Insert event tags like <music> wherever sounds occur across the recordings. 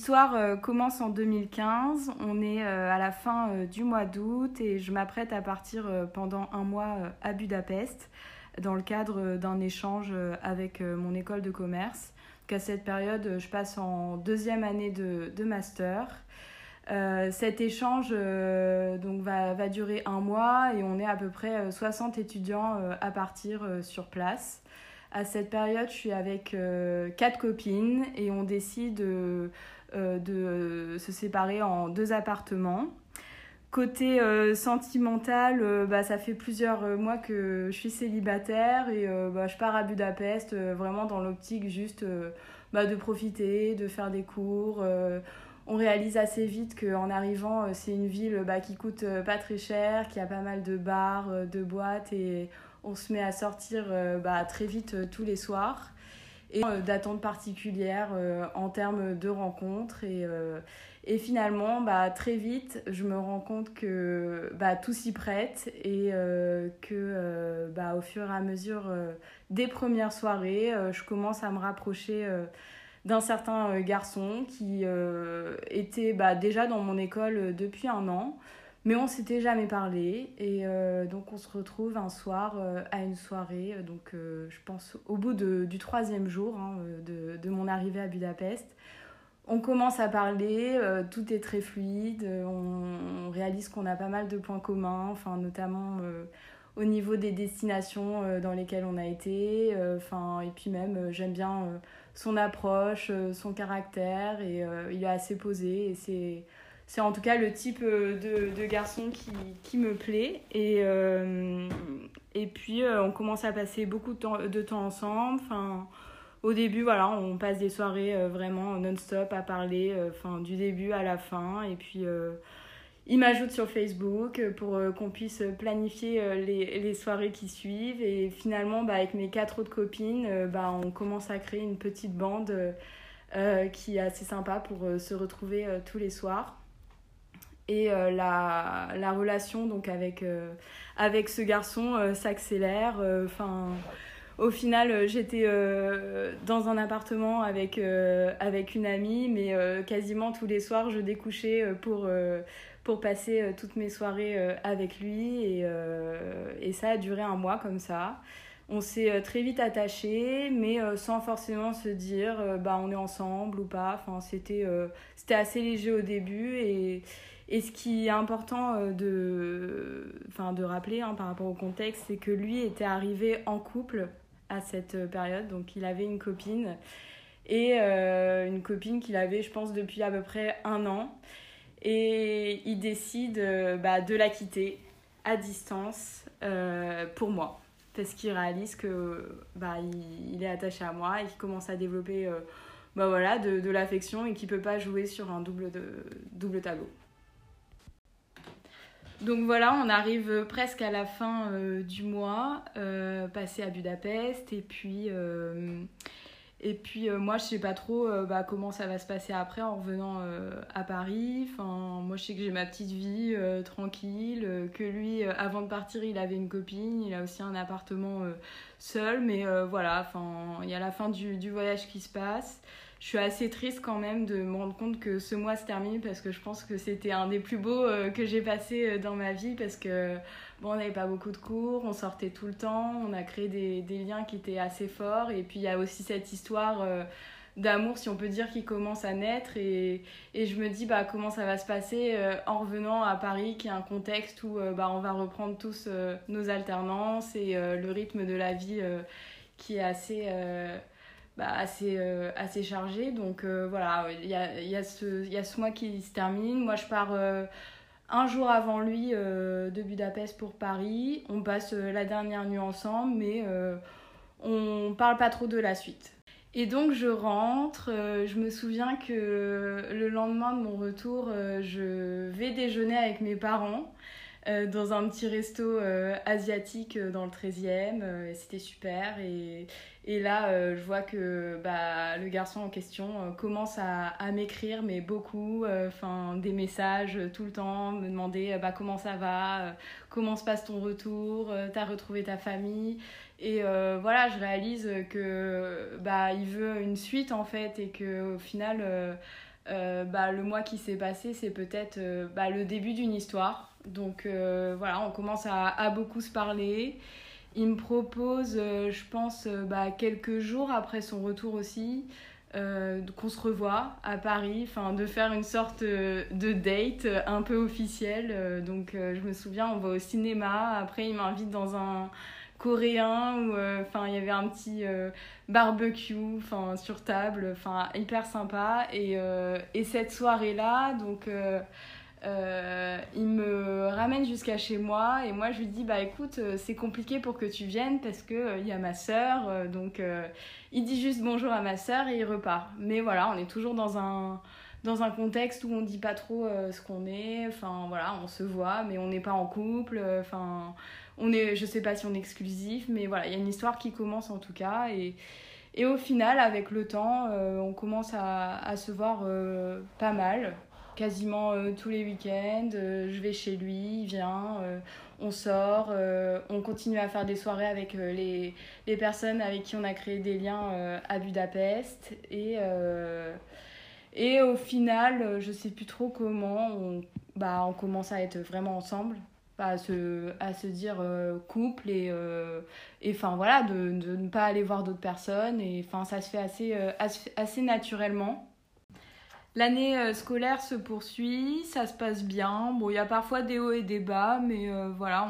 l'histoire commence en 2015. On est à la fin du mois d'août et je m'apprête à partir pendant un mois à Budapest dans le cadre d'un échange avec mon école de commerce. à cette période, je passe en deuxième année de, master. Euh, cet échange euh, donc va, durer un mois et on est à peu près 60 euh, étudiants à partir sur place. À cette période, je suis avec quatre copines et on décide de, de se séparer en deux appartements. Côté sentimental, bah, ça fait plusieurs mois que je suis célibataire et bah, je pars à Budapest vraiment dans l'optique juste bah, de profiter, de faire des cours on réalise assez vite qu'en arrivant, euh, c'est une ville bah, qui coûte euh, pas très cher, qui a pas mal de bars, euh, de boîtes et on se met à sortir bah, très vite tous les soirs. Et d'attentes particulières en termes de rencontres. Et, et finalement, bah, très vite, je me rends compte que bah, tout s'y prête et que bah, au fur et à mesure des premières soirées, je commence à me rapprocher d'un certain euh, garçon qui euh, était bah, déjà dans mon école euh, depuis un an, mais on s'était jamais parlé. Et donc on se retrouve un soir à une soirée, donc je pense au bout de, du troisième jour hein, de, de, mon arrivée à Budapest. On commence à parler, tout est très fluide, on, on réalise qu'on a pas mal de points communs, enfin, notamment au niveau des destinations dans lesquelles on a été. Enfin, et puis même, j'aime bien son approche, euh, son caractère, et euh, il est assez posé. Et c'est, c'est en tout cas le type euh, de, de garçon qui, qui, me plaît. Et, et puis, on commence à passer beaucoup de temps, de temps ensemble. Au début, voilà, on passe des soirées vraiment non-stop à parler, du début à la fin. Et puis il m'ajoute sur Facebook euh, pour euh, qu'on puisse planifier euh, les, les, soirées qui suivent. Et finalement, bah, avec mes quatre autres copines, bah, on commence à créer une petite bande qui est assez sympa pour se retrouver tous les soirs. Et la, la, relation donc avec, avec ce garçon s'accélère. Enfin au final, j'étais dans un appartement avec, avec une amie, mais quasiment tous les soirs, je découchais pour, pour passer euh, toutes mes soirées euh, avec lui. Et, euh, et, ça a duré un mois comme ça. On s'est très vite attaché, mais sans forcément se dire bah, on est ensemble ou pas. Enfin, c'était c'était assez léger au début. Et, et ce qui est important de, enfin, de rappeler hein, par rapport au contexte, c'est que lui était arrivé en couple à cette période. Donc il avait une copine et une copine qu'il avait, je pense, depuis à peu près un an et il décide euh, bah, de la quitter à distance euh, pour moi parce qu'il réalise que bah, il, est attaché à moi et qu'il commence à développer euh, bah, voilà, de, l'affection et qu'il peut pas jouer sur un double, double tableau. Donc voilà, on arrive presque à la fin du mois, passé à Budapest et puis euh, moi, je sais pas trop euh, bah, comment ça va se passer après en revenant euh, à Paris. Enfin, moi, je sais que j'ai ma petite vie tranquille, que lui, avant de partir, il avait une copine, il a aussi un appartement seul. Mais voilà, il y a la fin du, voyage qui se passe. Je suis assez triste quand même de me rendre compte que ce mois se termine parce que je pense que c'était un des plus beaux que j'ai passé dans ma vie parce que Bon, on n'avait pas beaucoup de cours, on sortait tout le temps, on a créé des, des liens qui étaient assez forts. Et puis il y a aussi cette histoire euh, d'amour, si on peut dire, qui commence à naître. Et, et je me dis bah, comment ça va se passer euh, en revenant à Paris, qui est un contexte où euh, bah, on va reprendre tous nos alternances et le rythme de la vie qui est assez. Bah, assez, assez chargé. Donc voilà, il y a, y, a ce, y a ce mois qui se termine. Moi, je pars un jour avant lui euh, de Budapest pour Paris. On passe euh, la dernière nuit ensemble, mais euh, on parle pas trop de la suite. Et donc je rentre, je me souviens que le lendemain de mon retour, je vais déjeuner avec mes parents dans un petit resto asiatique dans le 13e, et c'était super. Et, et là, euh, je vois que bah, le garçon en question euh, commence à, m'écrire, mais beaucoup, euh, des messages tout le temps, me demander bah, comment ça va, comment se passe ton retour, t'as retrouvé ta famille. Et voilà, je réalise que bah, il veut une suite en fait, et que au final, bah, le mois qui s'est passé, c'est peut-être bah, le début d'une histoire. Donc voilà, on commence à, beaucoup se parler. Il me propose, je pense, bah, quelques jours après son retour aussi, euh, qu'on se revoit à Paris, de faire une sorte euh, de date un peu officielle. Euh, donc je me souviens, on va au cinéma, après il m'invite dans un coréen où il y avait un petit barbecue sur table, enfin hyper sympa et, et cette soirée là donc euh, il me ramène jusqu'à chez moi et moi je lui dis bah écoute euh, c'est compliqué pour que tu viennes parce que euh, il y a ma sœur donc il dit juste bonjour à ma sœur et il repart. Mais voilà on est toujours dans un dans un contexte où on dit pas trop ce qu'on est. Enfin voilà on se voit mais on n'est pas en couple. Enfin on est je sais pas si on est exclusif mais voilà il y a une histoire qui commence en tout cas et et au final avec le temps on commence à, à se voir pas mal quasiment euh, tous les week-ends. Euh, je vais chez lui, il vient, euh, on sort, on continue à faire des soirées avec les, les, personnes avec qui on a créé des liens à Budapest. Et, et au final, je sais plus trop comment, on, bah, on commence à être vraiment ensemble. À se, à se dire couple et enfin voilà de, de, ne pas aller voir d'autres personnes et enfin ça se fait assez naturellement L'année euh, scolaire se poursuit, ça se passe bien. Bon, il y a parfois des hauts et des bas, mais euh, voilà,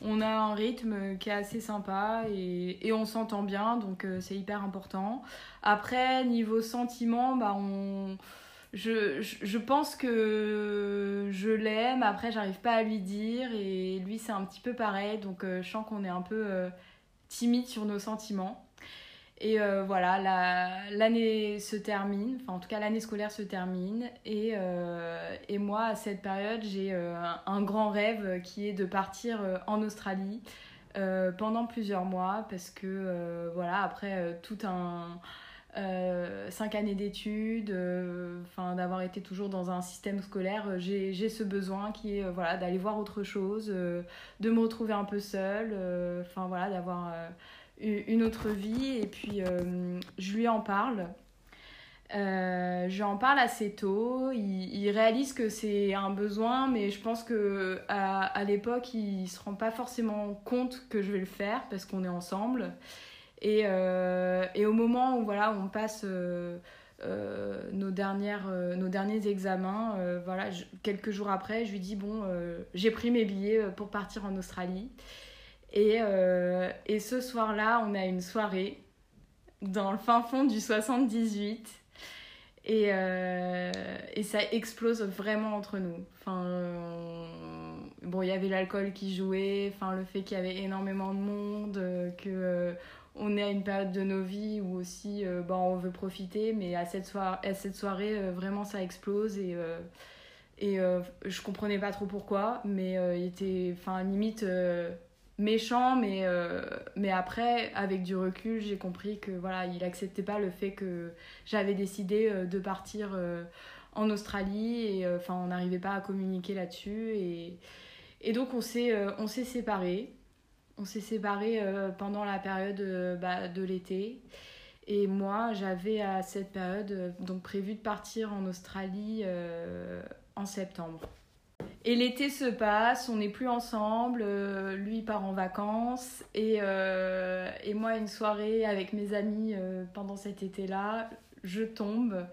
on, a un rythme qui est assez sympa et, on s'entend bien, donc euh, c'est hyper important. Après, niveau sentiment, bah, je, pense que je l'aime, après, j'arrive pas à lui dire, et lui, c'est un petit peu pareil, donc je sens qu'on est un peu timide sur nos sentiments. Et euh, voilà, l'année se termine, enfin en tout cas l'année scolaire se termine. Et, euh, et moi, à cette période, j'ai euh, un grand rêve qui est de partir en Australie pendant plusieurs mois parce que voilà, après tout un... cinq années d'études, d'avoir été toujours dans un système scolaire, j'ai ce besoin qui est voilà d'aller voir autre chose, de me retrouver un peu seule, enfin voilà d'avoir une autre vie et puis euh, je lui en parle. Euh, je en parle assez tôt. Il, réalise que c'est un besoin, mais je pense que à, à l'époque, il se rend pas forcément compte que je vais le faire parce qu'on est ensemble. Et, euh, et, au moment où voilà, on passe nos, dernières, nos derniers examens, voilà, quelques jours après, je lui dis bon, j'ai pris mes billets pour partir en Australie. Et, euh, et ce soir-là, on a une soirée dans le fin fond du 78. Et, euh, et ça explose vraiment entre nous. Enfin, bon, il y avait l'alcool qui jouait, enfin, le fait qu'il y avait énormément de monde, que on est à une période de nos vies où aussi bon, on veut profiter, mais à cette, soirée, à cette soirée, vraiment ça explose et, et je comprenais pas trop pourquoi, mais il était, enfin, limite méchant, mais, euh, mais après, avec du recul, j'ai compris que voilà, il acceptait pas le fait que j'avais décidé euh, de partir euh, en Australie et enfin, on n'arrivait pas à communiquer là-dessus et, et donc on s'est on s'est séparés. On s'est séparés pendant la période bah, de l'été. Et moi, j'avais à cette période donc prévu de partir en Australie en septembre. Et l'été se passe, on n'est plus ensemble, euh, lui part en vacances et, euh, et, moi une soirée avec mes amis euh, pendant cet été-là, je tombe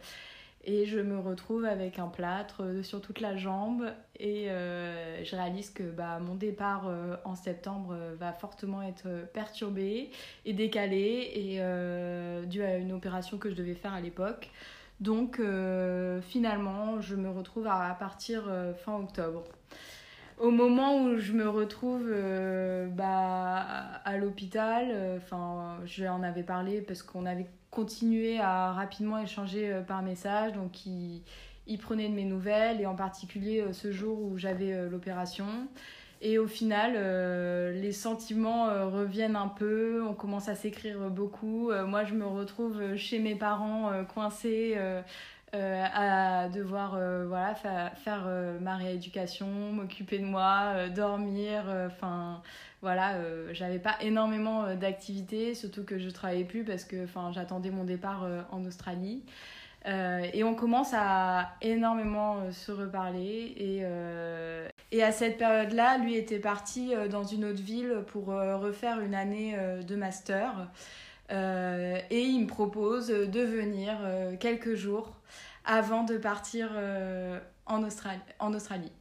et je me retrouve avec un plâtre sur toute la jambe et je réalise que bah, mon départ en septembre va fortement être perturbé et décalé et dû à une opération que je devais faire à l'époque. Donc euh, finalement, je me retrouve à partir euh, fin octobre. Au moment où je me retrouve euh, bah, à l'hôpital, enfin, je en avais parlé parce qu'on avait continué à rapidement échanger par message, donc il, il, prenait de mes nouvelles et en particulier ce jour où j'avais l'opération. Et au final, euh, les sentiments euh, reviennent un peu, on commence à s'écrire beaucoup. Euh, moi, je me retrouve chez mes parents coincée à devoir voilà, faire ma rééducation, m'occuper de moi, dormir. Enfin, voilà, j'avais pas énormément d'activités, surtout que je travaillais plus parce que j'attendais mon départ en Australie. Et on commence à énormément se reparler. Et, et à cette période-là, lui était parti dans une autre ville pour refaire une année de master. et il me propose de venir quelques jours avant de partir en, Australie, en Australie.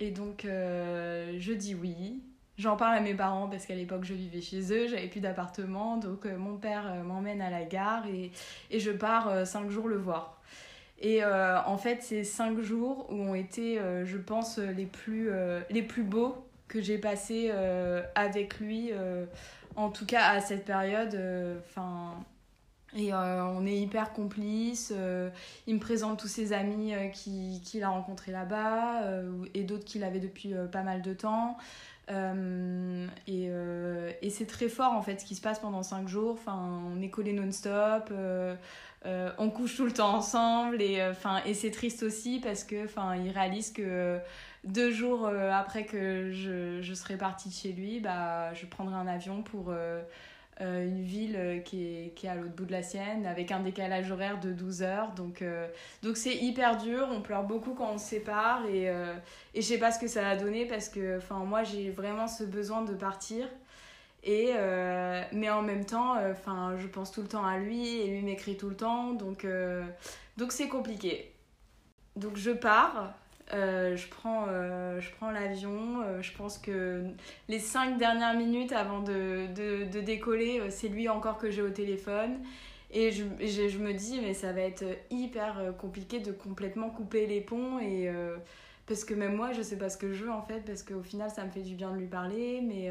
Et donc, je dis oui. J'en parle à mes parents parce qu'à l'époque je vivais chez eux, j'avais plus d'appartement, donc euh, mon père euh, m'emmène à la gare et, et je pars euh, cinq jours le voir. Et en fait, ces cinq jours où ont été, je pense, les plus, les plus beaux que j'ai passés avec lui, en tout cas à cette période. Et on est hyper complices. il me présente tous ses amis qu'il a rencontrés là-bas et d'autres qu'il avait depuis pas mal de temps. Euh, et, euh, et c'est très fort en fait ce qui se passe pendant 5 jours. Enfin, on est collés non-stop, euh, on couche tout le temps ensemble et, enfin, et c'est triste aussi parce que enfin, il réalise que deux jours après que je, je serai partie de chez lui, bah, je prendrai un avion pour euh, une ville euh, qui est, qui est à l'autre bout de la sienne, avec un décalage horaire de 12 heures. Donc euh, donc c'est hyper dur, on pleure beaucoup quand on se sépare et, et je sais pas ce que ça va donner parce que moi j'ai vraiment ce besoin de partir. Et, mais en même temps, enfin je pense tout le temps à lui et lui m'écrit tout le temps, donc donc c'est compliqué. Donc je pars, euh, je prends, euh, prends l'avion. Euh, je pense que les cinq dernières minutes avant de, de, décoller, c'est lui encore que j'ai au téléphone. Et je, je, je, me dis, mais ça va être hyper compliqué de complètement couper les ponts. Et, parce que même moi, je sais pas ce que je veux en fait. Parce qu'au final, ça me fait du bien de lui parler. Mais,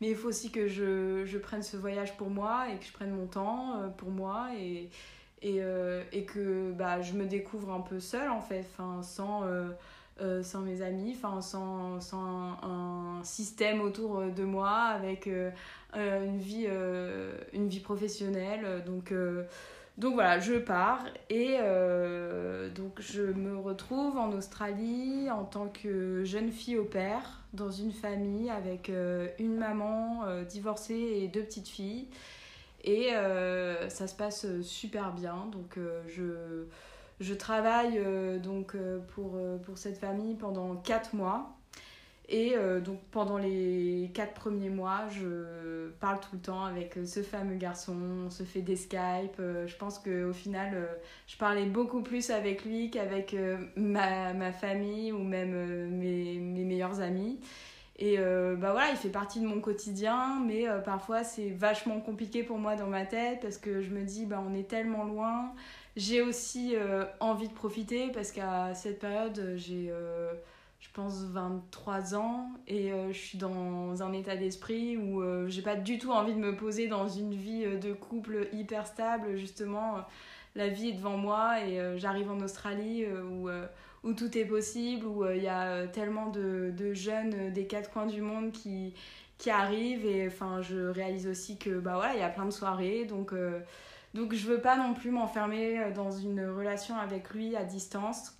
mais il faut aussi que je, je, prenne ce voyage pour moi et que je prenne mon temps pour moi. Et, et, euh, et que bah, je me découvre un peu seule en fait, enfin, sans, euh, euh, sans mes amis, enfin, sans, sans un, système autour de moi avec une, vie, une vie professionnelle. Donc, donc voilà, je pars et donc je me retrouve en Australie en tant que jeune fille au père dans une famille avec une maman divorcée et deux petites filles. Et euh, ça se passe euh, super bien. Donc euh, je, je travaille donc pour, pour cette famille pendant 4 mois. Et donc pendant les 4 premiers mois, je parle tout le temps avec ce fameux garçon, on se fait des Skype. je pense qu'au final, je parlais beaucoup plus avec lui qu'avec ma, ma, famille ou même mes, mes meilleurs amis. Et euh, bah voilà, il fait partie de mon quotidien, mais euh, parfois c'est vachement compliqué pour moi dans ma tête parce que je me dis, bah on est tellement loin. J'ai aussi euh, envie de profiter parce qu'à cette période, j'ai, je pense, 23 ans et je suis dans un état d'esprit où j'ai pas du tout envie de me poser dans une vie de couple hyper stable. Justement, la vie est devant moi et j'arrive en Australie où où tout est possible, où euh, il y a euh, tellement de, de, jeunes euh, des quatre coins du monde qui, qui arrivent. Et enfin, je réalise aussi que bah il y a plein de soirées. Donc, donc je veux pas non plus m'enfermer dans une relation avec lui à distance.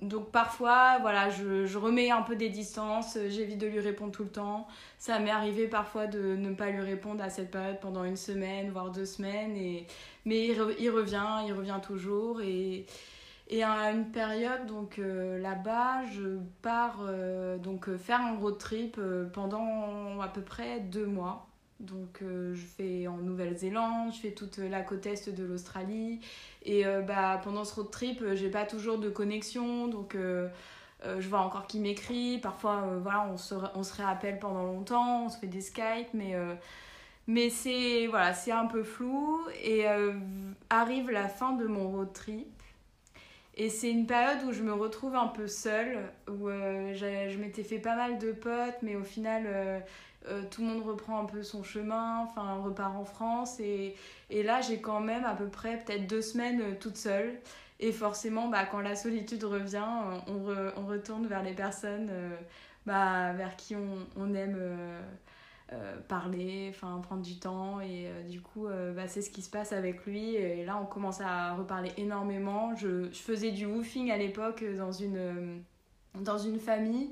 donc parfois, voilà, je, je, remets un peu des distances, j'évite de lui répondre tout le temps. Ça m'est arrivé parfois de ne pas lui répondre à cette période pendant une semaine, voire deux semaines. Et... Mais il, il revient, il revient toujours. Et, et à une période, donc euh, là-bas, je pars euh, donc euh, faire un road trip pendant à peu près deux mois. Donc je fais en Nouvelle-Zélande, je fais toute la côte est de l'Australie. Et bah, pendant ce road trip, j'ai pas toujours de connexion. Donc je vois encore qui m'écrit. Parfois, voilà, on se, on se réappelle pendant longtemps, on se fait des Skype, mais mais c'est voilà, c'est un peu flou et arrive la fin de mon road trip et c'est une période où je me retrouve un peu seule, où euh, je m'étais fait pas mal de potes, mais au final, euh, euh, tout le monde reprend un peu son chemin, enfin, repart en France. Et, et là, j'ai quand même à peu près peut-être deux semaines toute seule. Et forcément, bah, quand la solitude revient, on, on retourne vers les personnes bah, vers qui on, on aime euh, parler, enfin prendre du temps et euh, du coup euh, bah, c'est ce qui se passe avec lui et là on commence à reparler énormément. Je, faisais du woofing à l'époque dans une, dans une famille.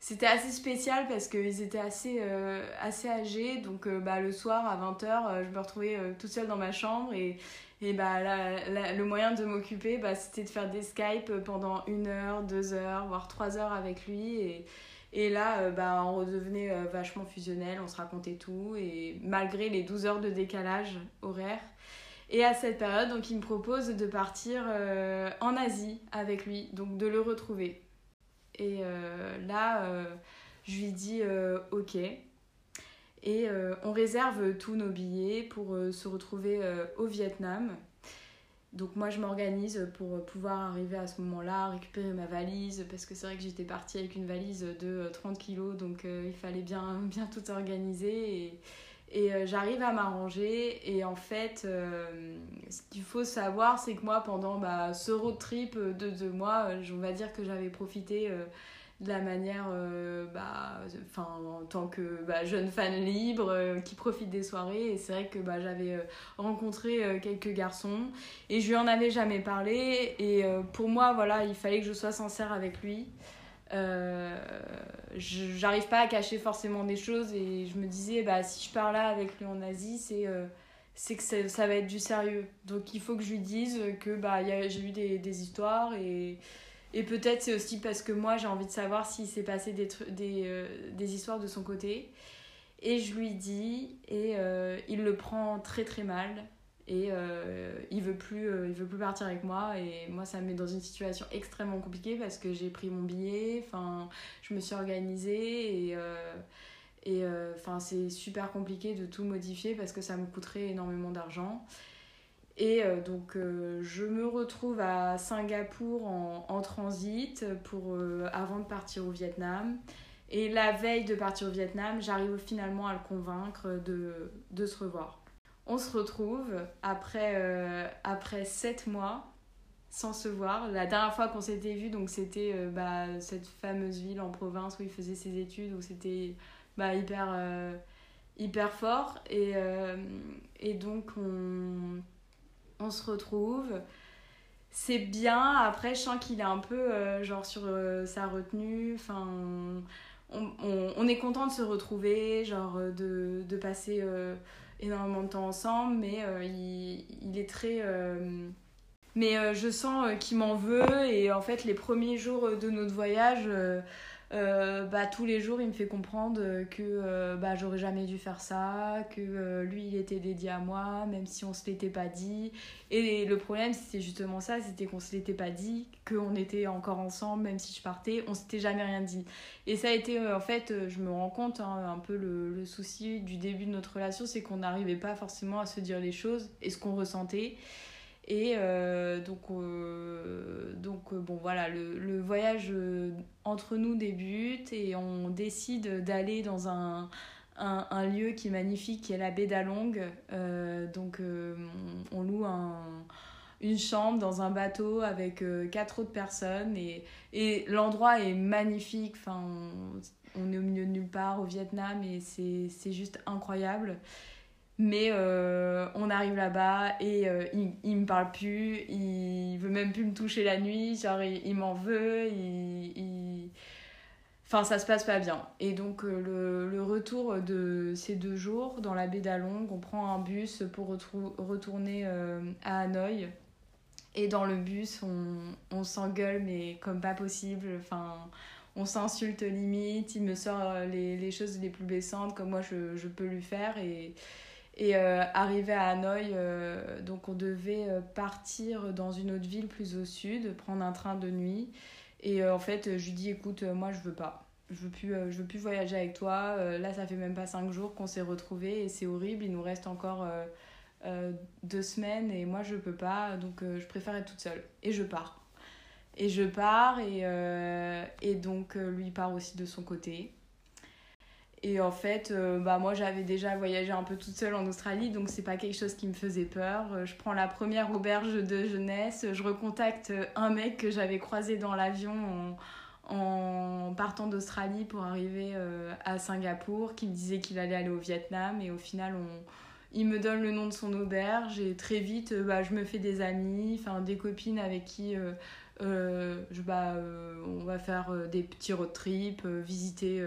c'était assez spécial parce qu'ils étaient assez, assez âgés. Donc bah, le soir à 20h, euh, je me retrouvais toute seule dans ma chambre. Et, et bah, le moyen de m'occuper, bah, c'était de faire des Skype pendant une heure, deux heures, voire trois heures avec lui. Et, et là, bah, on redevenait vachement fusionnel, on se racontait tout. Et malgré les 12 heures de décalage horaire. Et à cette période, donc, il me propose de partir en Asie avec lui, donc de le retrouver. Et euh, là, euh, je lui dis euh, ok. Et on réserve tous nos billets pour se retrouver au Vietnam. Donc moi je m'organise pour pouvoir arriver à ce moment-là, récupérer ma valise, parce que c'est vrai que j'étais partie avec une valise de 30 kilos, donc il fallait bien, <laughs> bien tout organiser. Et, et j'arrive à m'arranger. Et en fait, ce qu'il faut savoir, c'est que moi, pendant bah, ce road trip de deux mois, on va dire que j'avais profité de la manière, bah, en tant que bah, jeune fan libre qui profite des soirées. Et c'est vrai que bah, j'avais rencontré quelques garçons et je lui en avais jamais parlé. Et pour moi, voilà, il fallait que je sois sincère avec lui. Euh, j'arrive pas à cacher forcément des choses et je me disais bah si je pars là avec lui en Asie c'est euh, c'est que ça, va être du sérieux donc il faut que je lui dise que bah j'ai eu des, des, histoires et, et peut-être c'est aussi parce que moi j'ai envie de savoir s'il s'est passé des, des, euh, des, histoires de son côté. Et je lui dis et il le prend très très mal. Et euh, il veut plus euh, il veut plus partir avec moi. Et moi ça me met dans une situation extrêmement compliquée parce que j'ai pris mon billet. Enfin je me suis organisée. Et euh, et enfin c'est super compliqué de tout modifier parce que ça me coûterait énormément d'argent et donc je me retrouve à Singapour en, en transit pour avant de partir au Vietnam et la veille de partir au Vietnam j'arrive finalement à le convaincre de, de se revoir on se retrouve après, euh, après 7 mois sans se voir. La dernière fois qu'on s'était vu, c'était euh, bah, cette fameuse ville en province où il faisait ses études, où c'était bah, hyper, euh, hyper fort. Et, et donc on, on se retrouve. C'est bien, après je sens qu'il est un peu genre sur sa retenue. Enfin, on, est content de se retrouver, genre de, de passer énormément de temps ensemble, mais euh, il, est très... Euh, mais euh, je sens qu'il m'en veut et en fait les premiers jours de notre voyage... bah, tous les jours, il me fait comprendre que bah, j'aurais jamais dû faire ça, que lui, il était dédié à moi, même si on se l'était pas dit. Et le problème, c'était justement ça, c'était qu'on se l'était pas dit, qu'on était encore ensemble, même si je partais, on s'était jamais rien dit. Et ça a été, euh, en fait, euh, je me rends compte, hein, un peu le, le, souci du début de notre relation, c'est qu'on n'arrivait pas forcément à se dire les choses et ce qu'on ressentait. Et euh, donc, donc bon, voilà, le, le voyage entre nous débute et on décide d'aller dans un, un, lieu qui est magnifique, qui est la baie d'Along. donc, on, on, loue un une chambre dans un bateau avec euh, quatre autres personnes et, et l'endroit est magnifique. Enfin, on, est au milieu de nulle part au Vietnam et c'est juste incroyable. Mais euh, on arrive là-bas et euh, il, il me parle plus, il veut même plus me toucher la nuit, genre il, m'en veut, il, Enfin, ça se passe pas bien. Et donc, le, le, retour de ces deux jours dans la baie d'Along, on prend un bus pour retourner à Hanoï et dans le bus, on, on s'engueule, mais comme pas possible. Enfin, on s'insulte limite. Il me sort euh, les, les, choses les plus baissantes, comme moi je, je peux lui faire. Et, et euh, arrivé à Hanoï, euh, donc on devait partir dans une autre ville plus au sud, prendre un train de nuit. Et en fait, je lui dis écoute, moi je veux pas. Je veux plus, je veux plus voyager avec toi. là, ça fait même pas cinq jours qu'on s'est retrouvés et c'est horrible. Il nous reste encore euh, deux semaines et moi je peux pas, donc euh, je préfère être toute seule. Et je pars. Et je pars et, euh, et donc lui part aussi de son côté. Et en fait, bah moi j'avais déjà voyagé un peu toute seule en Australie, donc c'est pas quelque chose qui me faisait peur. Je prends la première auberge de jeunesse, je recontacte un mec que j'avais croisé dans l'avion en, partant d'Australie pour arriver à Singapour, qui me disait qu'il allait aller au Vietnam, et au final on, il me donne le nom de son auberge et très vite, euh, bah, je me fais des amis, enfin des copines avec qui euh, je, bah, on va faire des petits road trips, visiter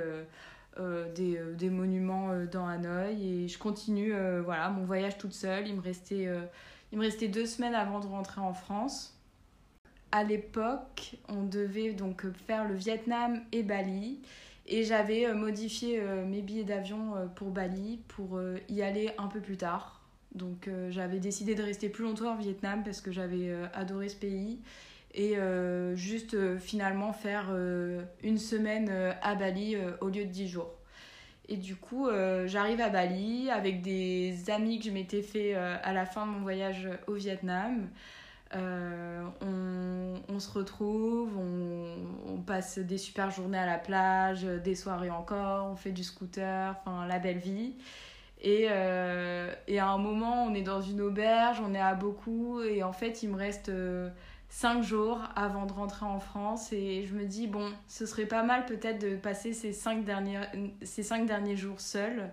des, des, monuments dans Hanoï et je continue voilà, mon voyage toute seule. Il me, restait, il me restait deux semaines avant de rentrer en France à l'époque, on devait donc faire le Vietnam et Bali. Et j'avais euh, modifié euh, mes billets d'avion euh, pour Bali pour y aller un peu plus tard. Donc j'avais décidé de rester plus longtemps au Vietnam parce que j'avais adoré ce pays. Et juste finalement faire une semaine à Bali au lieu de 10 jours. Et du coup, j'arrive à Bali avec des amis que je m'étais fait à la fin de mon voyage au Vietnam. Euh, on, se retrouve, on, passe des super journées à la plage, des soirées encore, on fait du scooter, enfin la belle vie. Et, euh, et, à un moment, on est dans une auberge, on est à beaucoup, et en fait, il me reste 5 euh, jours avant de rentrer en France. Et je me dis, bon, ce serait pas mal peut-être de passer ces 5 derniers, ces cinq derniers jours seuls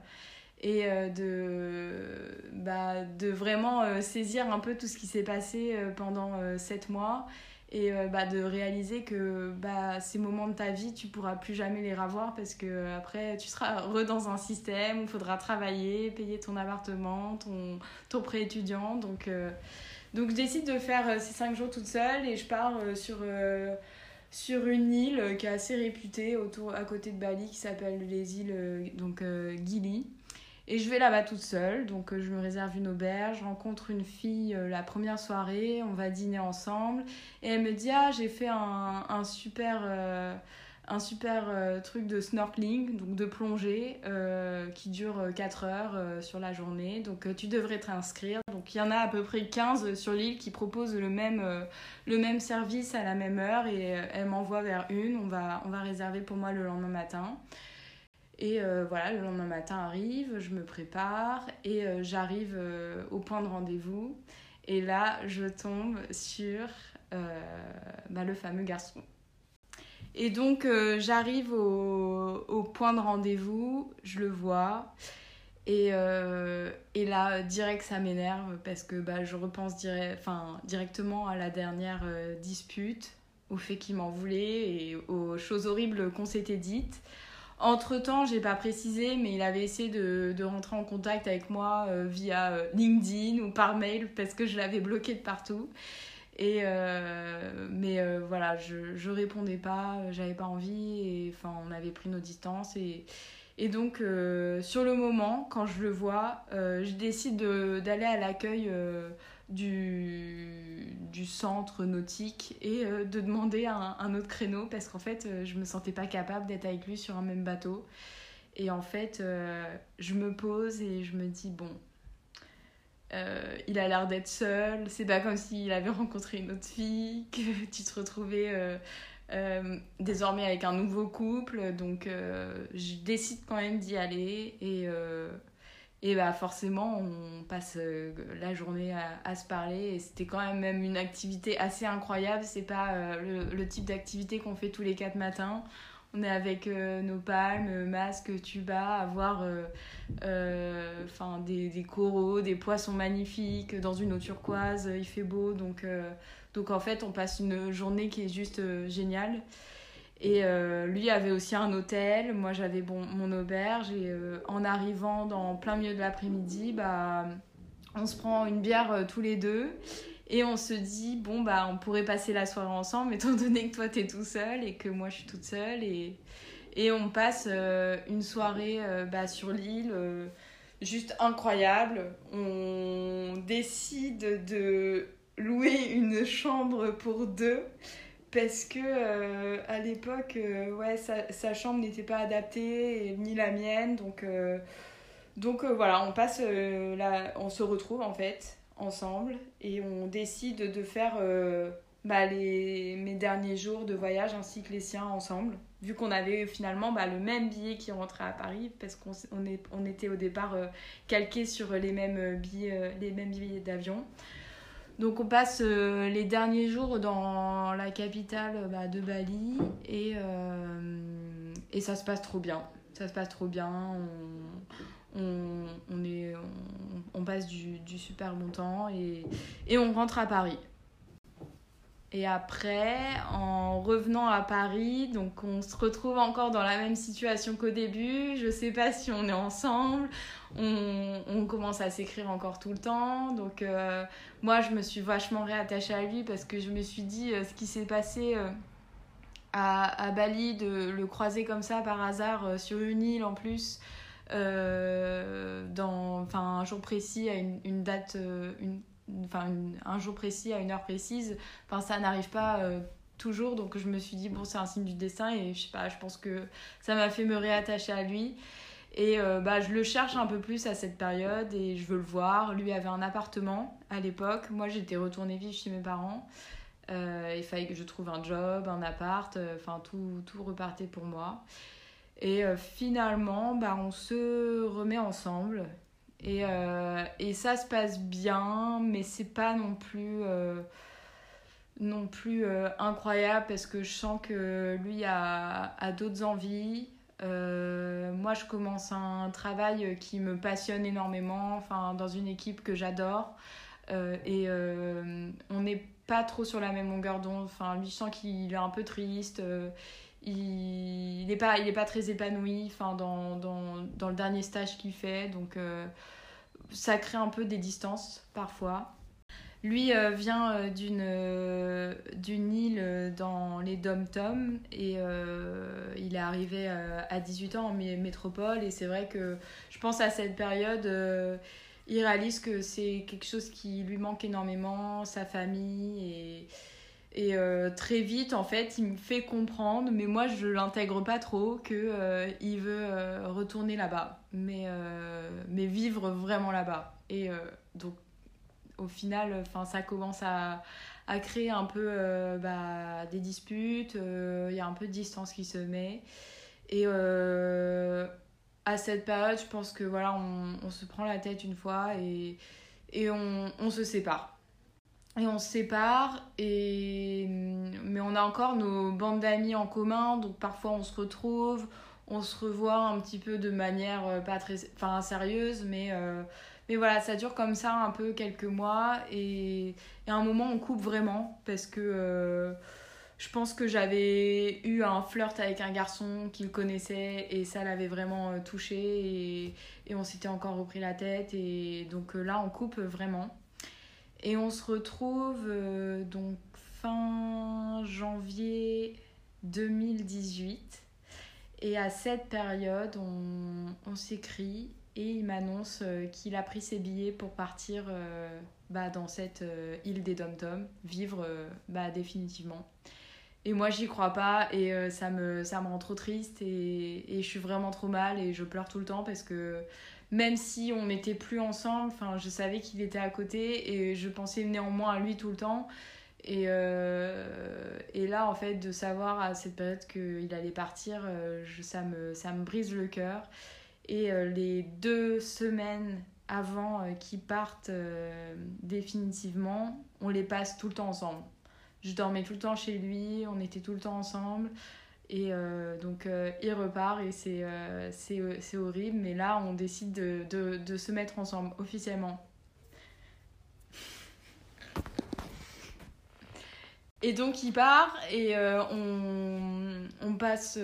et euh, de, bah, de vraiment euh, saisir un peu tout ce qui s'est passé euh, pendant sept mois et bah, de réaliser que bah, ces moments de ta vie, tu pourras plus jamais les revoir parce que après tu seras re dans un système où il faudra travailler, payer ton appartement, ton, ton prêt étudiant. Donc, donc je décide de faire ces cinq jours toute seule et je pars sur sur une île qui est assez réputée autour, à côté de Bali qui s'appelle les îles donc Gili. Et je vais là-bas toute seule, donc euh, je me réserve une auberge, je rencontre une fille euh, la première soirée, on va dîner ensemble, et elle me dit Ah, j'ai fait un, un super, euh, un super truc de snorkeling, donc de plongée, qui dure 4 heures sur la journée, donc tu devrais t'inscrire. Donc il y en a à peu près 15 sur l'île qui proposent le même, le même service à la même heure, et elle m'envoie vers une, on va, on va réserver pour moi le lendemain matin. Et euh, voilà, le lendemain matin arrive, je me prépare et euh, j'arrive euh, au point de rendez-vous. Et là, je tombe sur bah, le fameux garçon. Et donc, j'arrive au, point de rendez-vous, je le vois. Et, et là, direct, ça m'énerve parce que bah, je repense directement à la dernière dispute, au fait qu'il m'en voulait et aux choses horribles qu'on s'était dites. Entre-temps, j'ai pas précisé, mais il avait essayé de, rentrer en contact avec moi euh, via euh, LinkedIn ou par mail parce que je l'avais bloqué de partout. Et euh, mais voilà, je, je répondais pas, j'avais pas envie, et enfin, on avait pris nos distances. Et, et donc, sur le moment, quand je le vois, je décide d'aller à l'accueil du, du centre nautique et euh, de demander un, un, autre créneau parce qu'en fait euh, je me sentais pas capable d'être avec lui sur un même bateau et en fait euh, je me pose et je me dis bon il a l'air d'être seul c'est pas comme s'il avait rencontré une autre fille <laughs> que tu te retrouvais désormais avec un nouveau couple donc je décide quand même d'y aller et et bah forcément, on passe euh, la journée à, se parler et c'était quand même, même une activité assez incroyable. C'est pas euh, le, type d'activité qu'on fait tous les quatre matins. On est avec euh, nos palmes, masques, tuba, à voir enfin des, coraux, des poissons magnifiques dans une eau turquoise. Il fait beau, donc, donc en fait, on passe une journée qui est juste géniale. Et euh, lui avait aussi un hôtel, moi j'avais bon, mon auberge. Et euh, en arrivant dans plein milieu de l'après-midi, bah, on se prend une bière euh, tous les deux. Et on se dit, bon, bah, on pourrait passer la soirée ensemble, <laughs> étant donné que toi t'es tout seul et que moi je suis toute seule. Et, et on passe une soirée bah, sur l'île, juste incroyable. On décide de louer une chambre pour deux parce que euh, à l'époque euh, ouais sa, chambre n'était pas adaptée ni la mienne donc euh, donc voilà on passe là on se retrouve en fait ensemble et on décide de faire bah, les, mes derniers jours de voyage ainsi que les siens ensemble vu qu'on avait finalement bah, le même billet qui rentrait à Paris parce qu'on on, on était au départ calqués sur les mêmes billets les mêmes billets d'avion donc on passe euh, les derniers jours dans la capitale bah, de Bali et, euh, et ça se passe trop bien. Ça se passe trop bien. On, est, on, passe du, du, super bon temps et, et on rentre à Paris. Et après, en revenant à Paris, donc on se retrouve encore dans la même situation qu'au début. Je sais pas si on est ensemble. On, on commence à s'écrire encore tout le temps. Donc euh, moi, je me suis vachement réattachée à lui parce que je me suis dit euh, ce qui s'est passé euh, à, à, Bali, de le croiser comme ça par hasard sur une île en plus. Dans enfin un jour précis à une, une date une, enfin un jour précis à une heure précise enfin ça n'arrive pas euh, toujours. Donc je me suis dit bon c'est un signe du destin et je sais pas je pense que ça m'a fait me réattacher à lui. Et euh, bah je le cherche un peu plus à cette période et je veux le voir. Lui avait un appartement à l'époque. Moi j'étais retournée vivre chez mes parents. Euh, il fallait que je trouve un job un appart enfin tout tout repartait pour moi et finalement bah on se remet ensemble et, euh, et ça se passe bien, mais c'est pas non plus, euh, non plus euh, incroyable parce que je sens que lui a, a d'autres envies. moi, je commence un travail qui me passionne énormément, enfin, dans une équipe que j'adore. et on n'est pas trop sur la même longueur d'onde. Enfin, lui, je sens qu'il est un peu triste il n'est pas, il est pas très épanoui enfin, dans, dans, dans le dernier stage qu'il fait. Donc, ça crée un peu des distances parfois. Lui euh, vient euh, d'une euh, d'une île dans les dom-tom et il est arrivé à 18 ans en métropole et c'est vrai que je pense à cette période il réalise que c'est quelque chose qui lui manque énormément, sa famille et euh, très vite, en fait, il me fait comprendre, mais moi je l'intègre pas trop, qu'il euh, il veut euh, retourner là-bas, mais, mais vivre vraiment là-bas. Et donc, au final, ça commence à, à, créer un peu bah, des disputes, il y a un peu de distance qui se met. Et à cette période, je pense que voilà, on, on, se prend la tête une fois et, et on, on se sépare et on se sépare et mais on a encore nos bandes d'amis en commun donc parfois on se retrouve on se revoit un petit peu de manière euh, pas très enfin sérieuse mais euh, mais voilà ça dure comme ça un peu quelques mois et, et à un moment on coupe vraiment parce que euh, je pense que j'avais eu un flirt avec un garçon qu'il connaissait et ça l'avait vraiment touché et, et on s'était encore repris la tête et donc là on coupe vraiment et on se retrouve euh, donc fin janvier 2018. Et à cette période, on, on s'écrit et il m'annonce euh, qu'il a pris ses billets pour partir euh, bah, dans cette île des Dom-Tom, vivre bah, définitivement. Et moi, j'y crois pas et ça, me, ça me rend trop triste et, et, je suis vraiment trop mal et je pleure tout le temps parce que même si on n'était plus ensemble, enfin, je savais qu'il était à côté et je pensais néanmoins à lui tout le temps. Et, euh, et là, en fait, de savoir à cette période qu'il allait partir, euh, ça, me, ça me brise le cœur. Et euh, les deux semaines avant qu'il parte définitivement, on les passe tout le temps ensemble. Je dormais tout le temps chez lui, on était tout le temps ensemble. Et euh, donc euh, il repart et c'est euh, c'est horrible, mais là on décide de, de, de, se mettre ensemble officiellement. Et donc il part et on, on, passe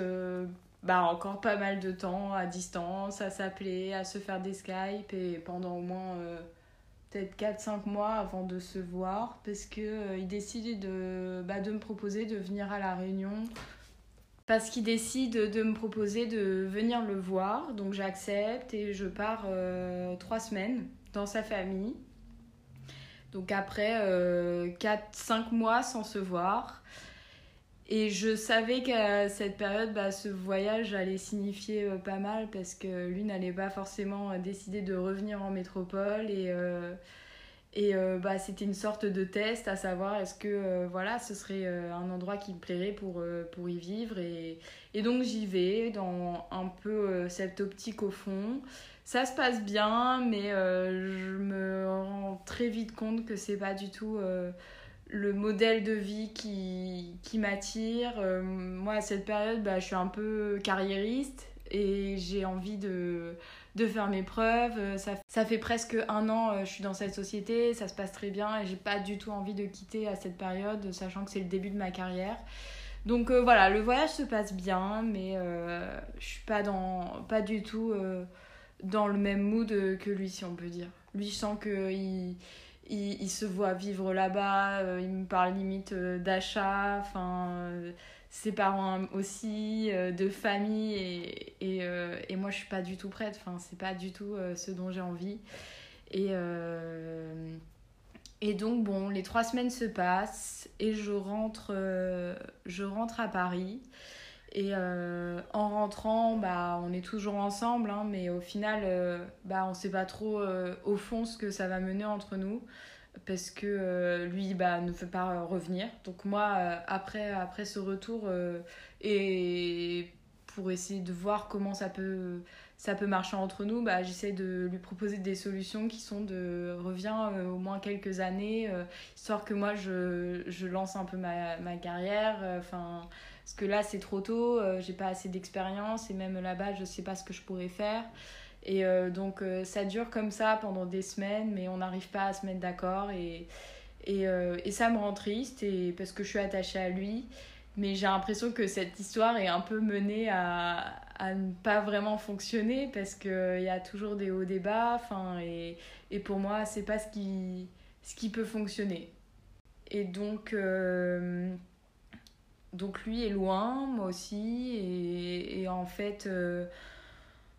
bah, encore pas mal de temps à distance, à s'appeler, à se faire des Skype et pendant au moins peut-être 4-5 mois avant de se voir parce qu'il il décide de, bah, de me proposer de venir à la Réunion parce qu'il décide de me proposer de venir le voir. Donc j'accepte et je pars euh, trois semaines dans sa famille. Donc après euh, 4-5 mois sans se voir. Et je savais qu'à cette période, bah, ce voyage allait signifier euh, pas mal parce que lui n'allait pas forcément euh, décider de revenir en métropole et et euh, bah, c'était une sorte de test à savoir est-ce que euh, voilà, ce serait euh, un endroit qui me plairait pour, pour y vivre. Et, et donc j'y vais dans un peu cette optique au fond. Ça se passe bien, mais je me rends très vite compte que c'est pas du tout le modèle de vie qui, qui m'attire. moi, à cette période, bah, je suis un peu carriériste et j'ai envie de de faire mes preuves. Ça, ça fait presque un an je suis dans cette société, ça se passe très bien et j'ai pas du tout envie de quitter à cette période, sachant que c'est le début de ma carrière. Donc voilà, le voyage se passe bien, mais je suis pas, dans, pas du tout dans le même mood que lui, si on peut dire. Lui, je sens qu'il il, il, se voit vivre là-bas, euh, il me parle limite euh, d'achat, enfin, euh, ses parents aussi, de famille, et, et, et, moi je suis pas du tout prête, enfin, c'est pas du tout ce dont j'ai envie. Et, et donc, bon, les trois semaines se passent et je rentre, je rentre à Paris. Et en rentrant, bah, on est toujours ensemble, hein, mais au final, bah, on sait pas trop au fond ce que ça va mener entre nous parce que euh, lui bah, ne veut pas revenir. Donc moi, euh, après, après ce retour, euh, et pour essayer de voir comment ça peut, ça peut marcher entre nous, bah, j'essaie de lui proposer des solutions qui sont de reviens au moins quelques années, histoire que moi je, je, lance un peu ma, ma carrière. Parce que là c'est trop tôt, j'ai pas assez d'expérience et même là-bas je sais pas ce que je pourrais faire. Et euh, donc euh, ça dure comme ça pendant des semaines, mais on n'arrive pas à se mettre d'accord. Et, et, euh, et, ça me rend triste et, parce que je suis attachée à lui. Mais j'ai l'impression que cette histoire est un peu menée à, à ne pas vraiment fonctionner parce qu'il y a toujours des hauts, des bas. Et, et pour moi, c'est pas ce qui, ce qui peut fonctionner. Et donc, donc lui est loin, moi aussi. Et, et en fait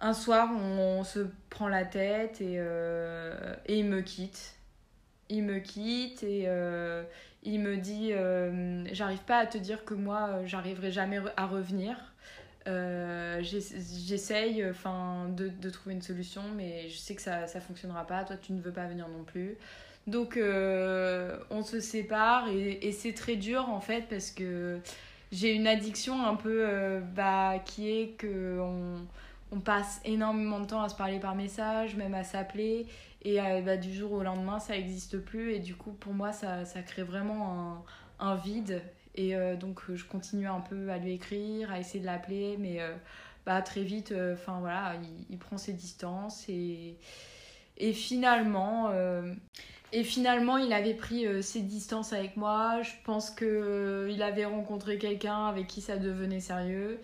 un soir, on, se prend la tête et, euh, il me quitte. Il me quitte et euh, il me dit euh, J'arrive pas à te dire que moi, j'arriverai jamais à revenir. J'essaye de, de trouver une solution, mais je sais que ça ne fonctionnera pas. Toi, tu ne veux pas venir non plus. Donc, on se sépare et, et c'est très dur en fait parce que j'ai une addiction un peu bah, qui est que. On, on passe énormément de temps à se parler par message, même à s'appeler. Et euh, bah, du jour au lendemain, ça n'existe plus. Et du coup, pour moi, ça, ça crée vraiment un, vide. Et euh, donc, je continue un peu à lui écrire, à essayer de l'appeler. Mais euh, bah, très vite, enfin voilà, il, il, prend ses distances. Et, et finalement. Et finalement, il avait pris ses distances avec moi. Je pense qu'il avait rencontré quelqu'un avec qui ça devenait sérieux.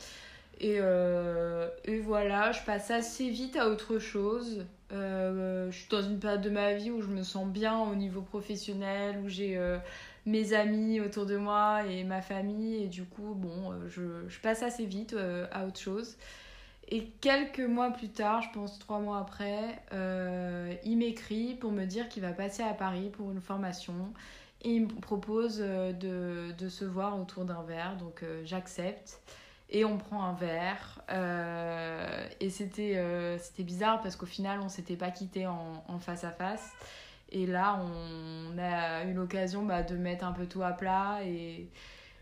Et, euh, et, voilà, je passe assez vite à autre chose. Euh, je suis dans une période de ma vie où je me sens bien au niveau professionnel, où j'ai euh, mes amis autour de moi et ma famille. Et du coup, bon, je, je passe assez vite à autre chose. Et quelques mois plus tard, je pense trois mois après, il m'écrit pour me dire qu'il va passer à Paris pour une formation. Et il me propose de, de se voir autour d'un verre. Donc j'accepte et on prend un verre. Euh, et c'était euh, c'était bizarre parce qu'au final, on s'était pas quitté en, face à face. Et là, on a eu l'occasion bah, de mettre un peu tout à plat. Et,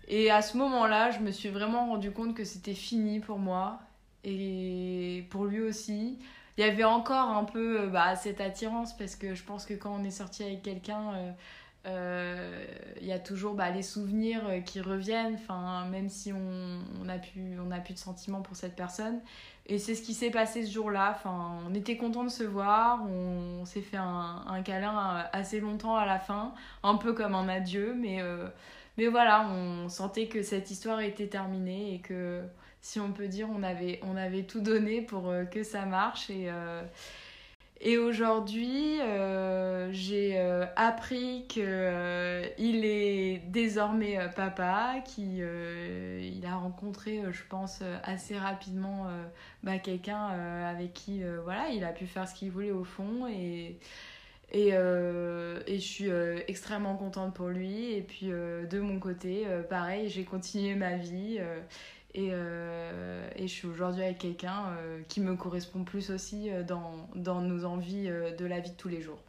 et à ce moment-là, je me suis vraiment rendu compte que c'était fini pour moi. Et pour lui aussi. Il y avait encore un peu bah, cette attirance parce que je pense que quand on est sorti avec quelqu'un. Euh, il euh, y a toujours bah, les souvenirs euh, qui reviennent, même si on n'a plus, on a plus de sentiments pour cette personne. Et c'est ce qui s'est passé ce jour-là. On était content de se voir, on, s'est fait un, un, câlin euh, assez longtemps à la fin, un peu comme un adieu, mais, mais voilà, on sentait que cette histoire était terminée et que, si on peut dire, on avait, on avait tout donné pour que ça marche. Et, et aujourd'hui, euh, j'ai euh, appris qu'il euh, est désormais papa, qu'il il a rencontré, je pense, assez rapidement bah, quelqu'un avec qui voilà, il a pu faire ce qu'il voulait au fond. Et, et, et je suis extrêmement contente pour lui. Et puis de mon côté, pareil, j'ai continué ma vie. Et, euh, et, je suis aujourd'hui avec quelqu'un euh, qui me correspond plus aussi euh, dans, dans nos envies de la vie de tous les jours.